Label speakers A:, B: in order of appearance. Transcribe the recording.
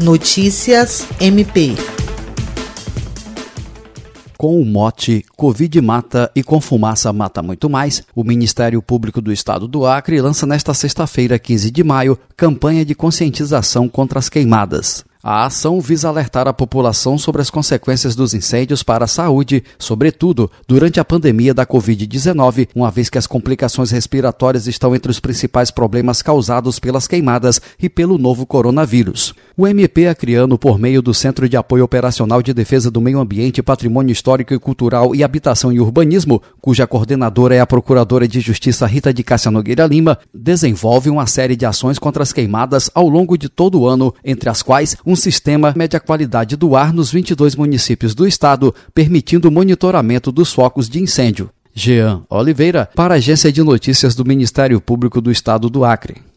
A: Notícias MP.
B: Com o mote Covid mata e com fumaça mata muito mais, o Ministério Público do Estado do Acre lança nesta sexta-feira, 15 de maio, campanha de conscientização contra as queimadas. A ação visa alertar a população sobre as consequências dos incêndios para a saúde, sobretudo durante a pandemia da Covid-19, uma vez que as complicações respiratórias estão entre os principais problemas causados pelas queimadas e pelo novo coronavírus. O MP Acreano, por meio do Centro de Apoio Operacional de Defesa do Meio Ambiente, Patrimônio Histórico e Cultural e Habitação e Urbanismo, cuja coordenadora é a Procuradora de Justiça Rita de Cássia Nogueira Lima, desenvolve uma série de ações contra as queimadas ao longo de todo o ano, entre as quais um um sistema mede a qualidade do ar nos 22 municípios do estado, permitindo o monitoramento dos focos de incêndio. Jean Oliveira, para a Agência de Notícias do Ministério Público do Estado do Acre.